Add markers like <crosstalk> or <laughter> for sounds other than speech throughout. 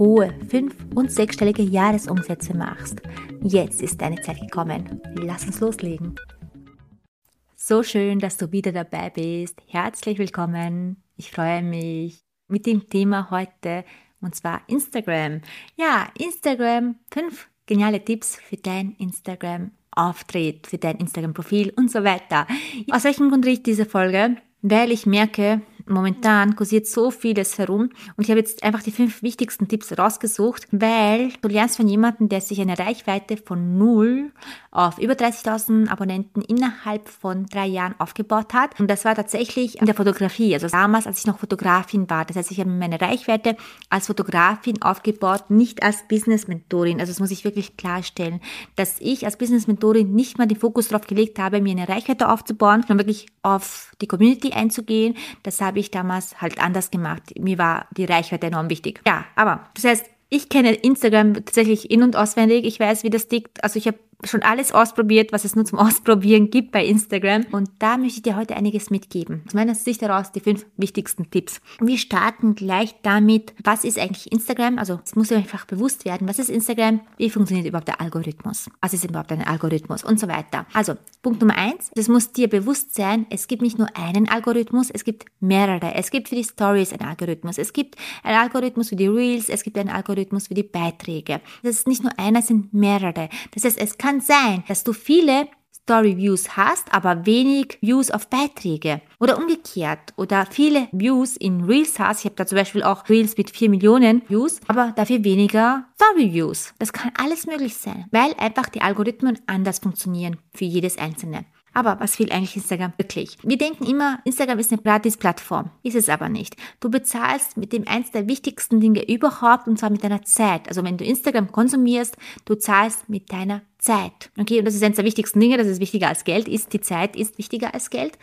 hohe fünf- und sechsstellige Jahresumsätze machst. Jetzt ist deine Zeit gekommen. Lass uns loslegen. So schön, dass du wieder dabei bist. Herzlich willkommen. Ich freue mich mit dem Thema heute und zwar Instagram. Ja, Instagram. Fünf geniale Tipps für dein Instagram Auftritt, für dein Instagram-Profil und so weiter. Aus welchem Grund riecht diese Folge? Weil ich merke, momentan kursiert so vieles herum und ich habe jetzt einfach die fünf wichtigsten Tipps rausgesucht, weil du lernst von jemandem, der sich eine Reichweite von null auf über 30.000 Abonnenten innerhalb von drei Jahren aufgebaut hat. Und das war tatsächlich in der Fotografie, also damals, als ich noch Fotografin war. Das heißt, ich habe meine Reichweite als Fotografin aufgebaut, nicht als Business-Mentorin. Also das muss ich wirklich klarstellen, dass ich als Business-Mentorin nicht mal den Fokus darauf gelegt habe, mir eine Reichweite aufzubauen, sondern wirklich auf die Community einzugehen. Das habe ich damals halt anders gemacht. Mir war die Reichweite enorm wichtig. Ja, aber das heißt, ich kenne Instagram tatsächlich in- und auswendig. Ich weiß, wie das tickt. Also ich habe schon alles ausprobiert, was es nur zum <laughs> Ausprobieren gibt bei Instagram. Und da möchte ich dir heute einiges mitgeben. Aus meiner Sicht heraus die fünf wichtigsten Tipps. Wir starten gleich damit, was ist eigentlich Instagram? Also es muss einfach bewusst werden, was ist Instagram? Wie funktioniert überhaupt der Algorithmus? Was ist überhaupt ein Algorithmus? Und so weiter. Also Punkt Nummer eins, es muss dir bewusst sein, es gibt nicht nur einen Algorithmus, es gibt mehrere. Es gibt für die Stories einen Algorithmus. Es gibt einen Algorithmus für die Reels, es gibt einen Algorithmus für die Beiträge. Das ist nicht nur einer, es sind mehrere. Das heißt, es kann kann sein, dass du viele Story Views hast, aber wenig Views auf Beiträge. Oder umgekehrt. Oder viele Views in Reels hast. Ich habe da zum Beispiel auch Reels mit 4 Millionen Views, aber dafür weniger Story Views. Das kann alles möglich sein, weil einfach die Algorithmen anders funktionieren für jedes einzelne. Aber was will eigentlich Instagram wirklich? Wir denken immer, Instagram ist eine Gratis-Plattform. Ist es aber nicht. Du bezahlst mit dem eins der wichtigsten Dinge überhaupt und zwar mit deiner Zeit. Also wenn du Instagram konsumierst, du zahlst mit deiner Zeit. Okay, und das ist eines der wichtigsten Dinge, das ist wichtiger als Geld, ist die Zeit ist wichtiger als Geld.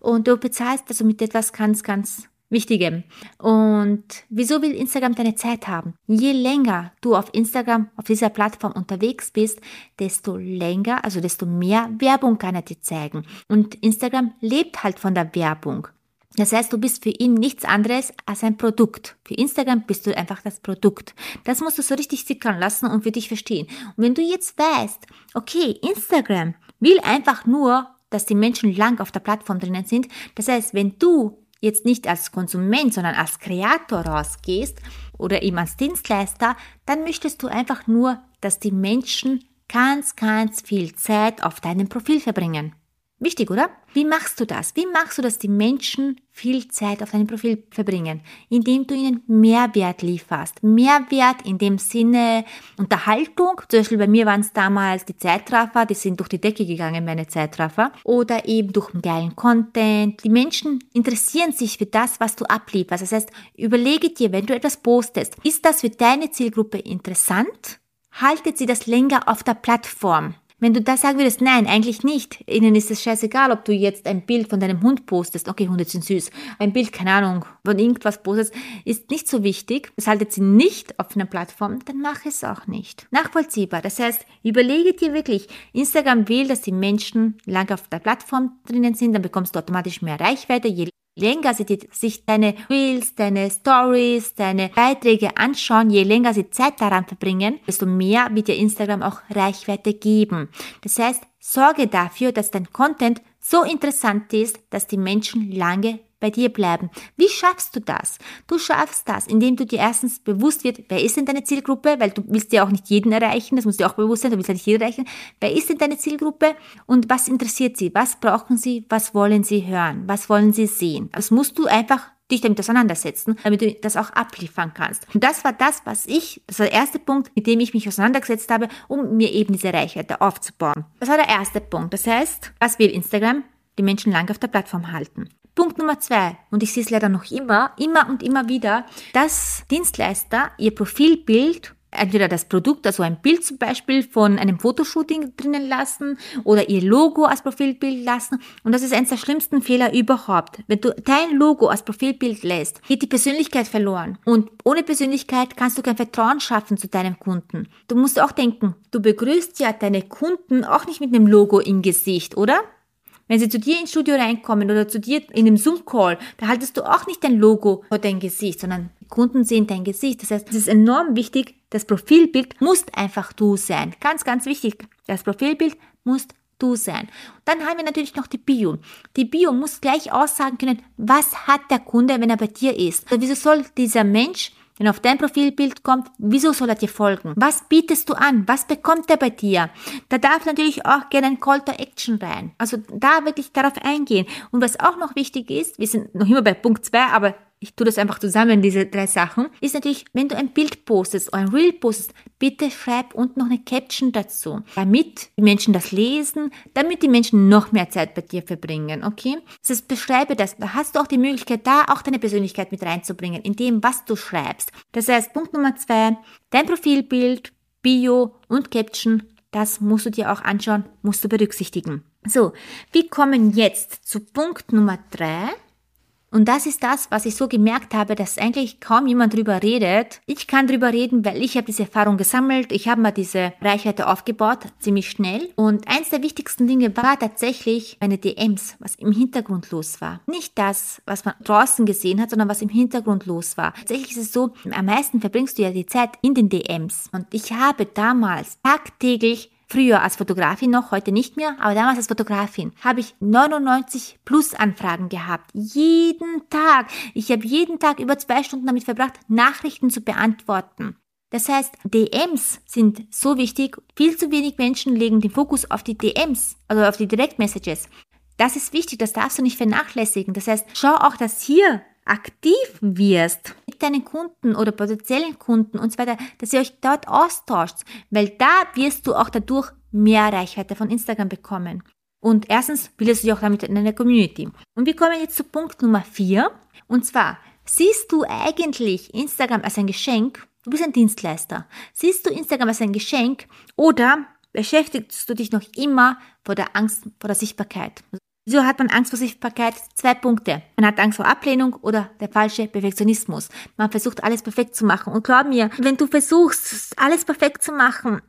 Und du bezahlst also mit etwas ganz, ganz Wichtigem. Und wieso will Instagram deine Zeit haben? Je länger du auf Instagram, auf dieser Plattform unterwegs bist, desto länger, also desto mehr Werbung kann er dir zeigen. Und Instagram lebt halt von der Werbung. Das heißt, du bist für ihn nichts anderes als ein Produkt. Für Instagram bist du einfach das Produkt. Das musst du so richtig sickern lassen und für dich verstehen. Und wenn du jetzt weißt, okay, Instagram will einfach nur, dass die Menschen lang auf der Plattform drinnen sind. Das heißt, wenn du jetzt nicht als Konsument, sondern als Kreator rausgehst oder eben als Dienstleister, dann möchtest du einfach nur, dass die Menschen ganz, ganz viel Zeit auf deinem Profil verbringen. Wichtig, oder? Wie machst du das? Wie machst du, dass die Menschen viel Zeit auf deinem Profil verbringen? Indem du ihnen Mehrwert lieferst. Mehrwert in dem Sinne Unterhaltung. Zum Beispiel bei mir waren es damals die Zeitraffer, die sind durch die Decke gegangen, meine Zeitraffer. Oder eben durch einen geilen Content. Die Menschen interessieren sich für das, was du ablieferst. Das heißt, überlege dir, wenn du etwas postest, ist das für deine Zielgruppe interessant? Haltet sie das länger auf der Plattform? Wenn du da sagen würdest, nein, eigentlich nicht, ihnen ist es scheißegal, ob du jetzt ein Bild von deinem Hund postest, okay, Hunde sind süß, ein Bild, keine Ahnung, von irgendwas postest, ist nicht so wichtig, das haltet sie nicht auf einer Plattform, dann mach es auch nicht. Nachvollziehbar, das heißt, überlege dir wirklich, Instagram will, dass die Menschen lange auf der Plattform drinnen sind, dann bekommst du automatisch mehr Reichweite, je länger sie sich deine Reels, deine Stories, deine Beiträge anschauen, je länger sie Zeit daran verbringen, desto mehr wird dir Instagram auch Reichweite geben. Das heißt, sorge dafür, dass dein Content so interessant ist, dass die Menschen lange bei dir bleiben. Wie schaffst du das? Du schaffst das, indem du dir erstens bewusst wird, wer ist denn deine Zielgruppe, weil du willst ja auch nicht jeden erreichen, das muss dir auch bewusst sein, du willst ja nicht jeden erreichen. Wer ist denn deine Zielgruppe und was interessiert sie? Was brauchen sie? Was wollen sie hören? Was wollen sie sehen? Das musst du einfach dich damit auseinandersetzen, damit du das auch abliefern kannst. Und das war das, was ich, das war der erste Punkt, mit dem ich mich auseinandergesetzt habe, um mir eben diese Reichweite aufzubauen. Das war der erste Punkt. Das heißt, was will Instagram? Die Menschen lange auf der Plattform halten. Punkt Nummer zwei, und ich sehe es leider noch immer, immer und immer wieder, dass Dienstleister ihr Profilbild entweder das Produkt, also ein Bild zum Beispiel von einem Fotoshooting drinnen lassen oder ihr Logo als Profilbild lassen. Und das ist eines der schlimmsten Fehler überhaupt. Wenn du dein Logo als Profilbild lässt, geht die Persönlichkeit verloren. Und ohne Persönlichkeit kannst du kein Vertrauen schaffen zu deinem Kunden. Du musst auch denken, du begrüßt ja deine Kunden auch nicht mit einem Logo im Gesicht, oder? Wenn sie zu dir ins Studio reinkommen oder zu dir in einem Zoom-Call, da haltest du auch nicht dein Logo vor dein Gesicht, sondern Kunden sehen dein Gesicht. Das heißt, es ist enorm wichtig, das Profilbild muss einfach du sein. Ganz, ganz wichtig. Das Profilbild muss du sein. Dann haben wir natürlich noch die Bio. Die Bio muss gleich aussagen können, was hat der Kunde, wenn er bei dir ist. Also wieso soll dieser Mensch wenn auf dein Profilbild kommt, wieso soll er dir folgen? Was bietest du an? Was bekommt er bei dir? Da darf natürlich auch gerne ein Call to Action rein. Also da wirklich darauf eingehen. Und was auch noch wichtig ist, wir sind noch immer bei Punkt 2, aber ich tue das einfach zusammen, diese drei Sachen, ist natürlich, wenn du ein Bild postest ein Reel postest, bitte schreib unten noch eine Caption dazu, damit die Menschen das lesen, damit die Menschen noch mehr Zeit bei dir verbringen, okay? Das heißt, beschreibe das. Da hast du auch die Möglichkeit, da auch deine Persönlichkeit mit reinzubringen, in dem, was du schreibst. Das heißt, Punkt Nummer zwei, dein Profilbild, Bio und Caption, das musst du dir auch anschauen, musst du berücksichtigen. So, wir kommen jetzt zu Punkt Nummer drei. Und das ist das, was ich so gemerkt habe, dass eigentlich kaum jemand drüber redet. Ich kann drüber reden, weil ich habe diese Erfahrung gesammelt. Ich habe mal diese Reichweite aufgebaut, ziemlich schnell. Und eins der wichtigsten Dinge war tatsächlich meine DMs, was im Hintergrund los war. Nicht das, was man draußen gesehen hat, sondern was im Hintergrund los war. Tatsächlich ist es so, am meisten verbringst du ja die Zeit in den DMs. Und ich habe damals tagtäglich Früher als Fotografin noch, heute nicht mehr, aber damals als Fotografin habe ich 99 plus Anfragen gehabt. Jeden Tag. Ich habe jeden Tag über zwei Stunden damit verbracht, Nachrichten zu beantworten. Das heißt, DMs sind so wichtig. Viel zu wenig Menschen legen den Fokus auf die DMs, also auf die Direct Messages. Das ist wichtig, das darfst du nicht vernachlässigen. Das heißt, schau auch, dass hier aktiv wirst mit deinen Kunden oder potenziellen Kunden und so weiter, dass ihr euch dort austauscht, weil da wirst du auch dadurch mehr Reichweite von Instagram bekommen. Und erstens bildest du dich auch damit in einer Community. Und wir kommen jetzt zu Punkt Nummer vier. Und zwar, siehst du eigentlich Instagram als ein Geschenk? Du bist ein Dienstleister. Siehst du Instagram als ein Geschenk oder beschäftigst du dich noch immer vor der Angst vor der Sichtbarkeit? Wieso hat man Angst vor Sichtbarkeit? Zwei Punkte. Man hat Angst vor Ablehnung oder der falsche Perfektionismus. Man versucht alles perfekt zu machen. Und glaub mir, wenn du versuchst, alles perfekt zu machen,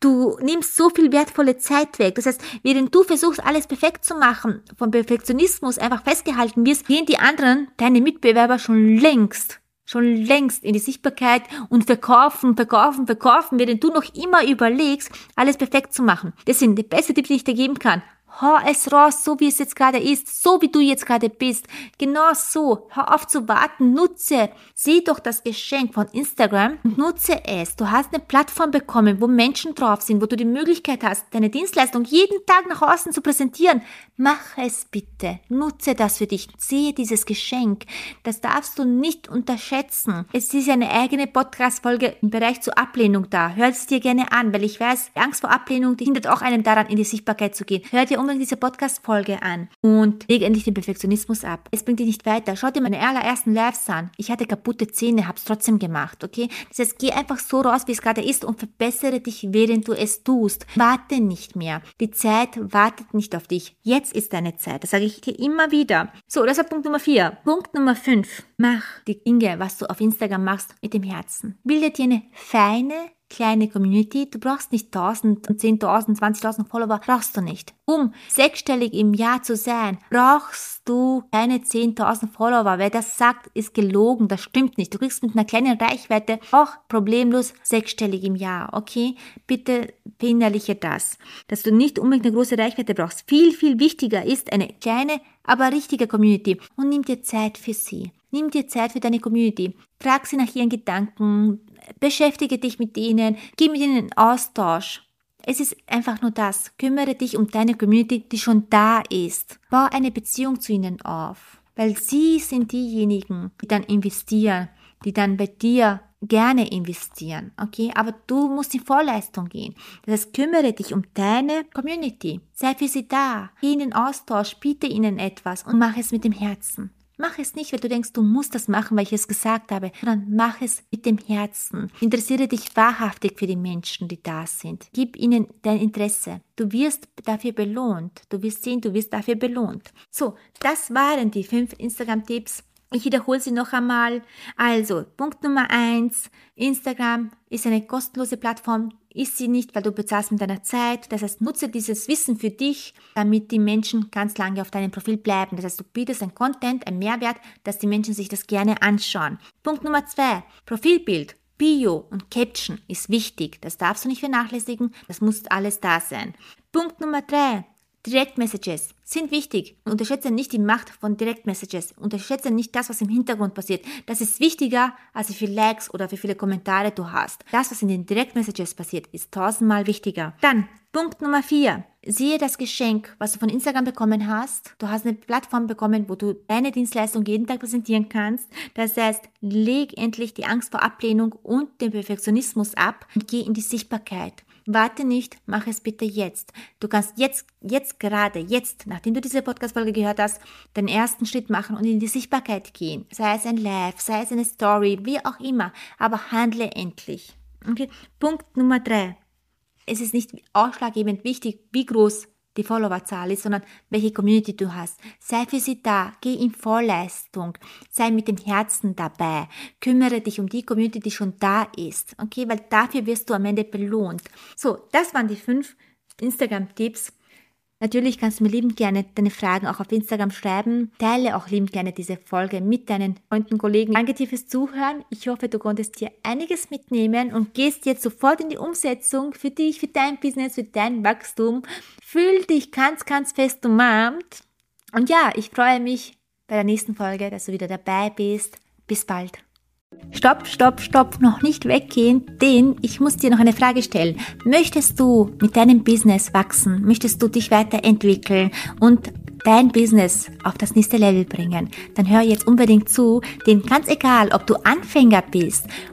du nimmst so viel wertvolle Zeit weg. Das heißt, während du versuchst, alles perfekt zu machen, vom Perfektionismus einfach festgehalten wirst, gehen die anderen, deine Mitbewerber schon längst schon längst in die Sichtbarkeit und verkaufen, verkaufen, verkaufen, während du noch immer überlegst, alles perfekt zu machen. Das sind die beste Tipps, die ich dir geben kann. Hau es raus, so wie es jetzt gerade ist, so wie du jetzt gerade bist. Genau so. Hör auf zu warten, nutze. Sieh doch das Geschenk von Instagram nutze es. Du hast eine Plattform bekommen, wo Menschen drauf sind, wo du die Möglichkeit hast, deine Dienstleistung jeden Tag nach außen zu präsentieren. Mach es bitte. Nutze das für dich. Sehe dieses Geschenk. Das darfst du nicht unterschätzen. Es ist eine eigene Podcast-Folge im Bereich zur Ablehnung da. Hör es dir gerne an, weil ich weiß, Angst vor Ablehnung, die hindert auch einem daran, in die Sichtbarkeit zu gehen. Hör dir unbedingt diese Podcast-Folge an und leg endlich den Perfektionismus ab. Es bringt dich nicht weiter. Schau dir meine allerersten Lives an. Ich hatte kaputte Zähne, hab's trotzdem gemacht, okay? Das heißt, geh einfach so raus, wie es gerade ist und verbessere dich, während du es tust. Warte nicht mehr. Die Zeit wartet nicht auf dich. Jetzt ist deine Zeit. Das sage ich dir immer wieder. So, das war Punkt Nummer vier. Punkt Nummer fünf. Mach die Dinge, was du auf Instagram machst, mit dem Herzen. Bilde dir eine feine, kleine Community. Du brauchst nicht 1000, 10.000, 20.000 Follower, brauchst du nicht. Um sechsstellig im Jahr zu sein, brauchst du keine 10.000 Follower. Wer das sagt, ist gelogen, das stimmt nicht. Du kriegst mit einer kleinen Reichweite auch problemlos sechsstellig im Jahr, okay? Bitte verinnerliche das, dass du nicht unbedingt eine große Reichweite brauchst. Viel, viel wichtiger ist eine kleine, aber richtige Community und nimm dir Zeit für sie. Nimm dir Zeit für deine Community. Frag sie nach ihren Gedanken, beschäftige dich mit ihnen, geh mit ihnen in Austausch. Es ist einfach nur das. Kümmere dich um deine Community, die schon da ist. Bau eine Beziehung zu ihnen auf. Weil sie sind diejenigen, die dann investieren, die dann bei dir gerne investieren, okay? Aber du musst in Vorleistung gehen. Das heißt, kümmere dich um deine Community. Sei für sie da. Geh in den Austausch, biete ihnen etwas und mach es mit dem Herzen. Mach es nicht, weil du denkst, du musst das machen, weil ich es gesagt habe, sondern mach es mit dem Herzen. Interessiere dich wahrhaftig für die Menschen, die da sind. Gib ihnen dein Interesse. Du wirst dafür belohnt. Du wirst sehen, du wirst dafür belohnt. So, das waren die fünf Instagram-Tipps. Ich wiederhole sie noch einmal. Also, Punkt Nummer eins: Instagram ist eine kostenlose Plattform. Ist sie nicht, weil du bezahlst mit deiner Zeit. Das heißt, nutze dieses Wissen für dich, damit die Menschen ganz lange auf deinem Profil bleiben. Das heißt, du bietest ein Content, ein Mehrwert, dass die Menschen sich das gerne anschauen. Punkt Nummer zwei: Profilbild. Bio und Caption ist wichtig. Das darfst du nicht vernachlässigen. Das muss alles da sein. Punkt Nummer drei. Direct Messages sind wichtig. Unterschätze nicht die Macht von Direct Messages. Unterschätze nicht das, was im Hintergrund passiert. Das ist wichtiger, als wie viele Likes oder wie viele Kommentare du hast. Das, was in den Direct Messages passiert, ist tausendmal wichtiger. Dann, Punkt Nummer vier. Siehe das Geschenk, was du von Instagram bekommen hast. Du hast eine Plattform bekommen, wo du deine Dienstleistung jeden Tag präsentieren kannst. Das heißt, leg endlich die Angst vor Ablehnung und den Perfektionismus ab und geh in die Sichtbarkeit. Warte nicht, mach es bitte jetzt. Du kannst jetzt, jetzt gerade, jetzt, nachdem du diese Podcast-Folge gehört hast, den ersten Schritt machen und in die Sichtbarkeit gehen. Sei es ein Live, sei es eine Story, wie auch immer. Aber handle endlich. Okay. Punkt Nummer drei. Es ist nicht ausschlaggebend wichtig, wie groß die Followerzahl ist, sondern welche Community du hast. Sei für sie da, geh in Vorleistung, sei mit dem Herzen dabei, kümmere dich um die Community, die schon da ist, okay, weil dafür wirst du am Ende belohnt. So, das waren die fünf Instagram-Tipps, Natürlich kannst du mir liebend gerne deine Fragen auch auf Instagram schreiben. Teile auch liebend gerne diese Folge mit deinen Freunden, Kollegen. Danke dir fürs Zuhören. Ich hoffe, du konntest dir einiges mitnehmen und gehst jetzt sofort in die Umsetzung für dich, für dein Business, für dein Wachstum. Fühl dich ganz, ganz fest umarmt. Und ja, ich freue mich bei der nächsten Folge, dass du wieder dabei bist. Bis bald. Stopp, stopp, stopp, noch nicht weggehen, denn ich muss dir noch eine Frage stellen. Möchtest du mit deinem Business wachsen? Möchtest du dich weiterentwickeln und dein Business auf das nächste Level bringen, dann hör jetzt unbedingt zu, denn ganz egal, ob du Anfänger bist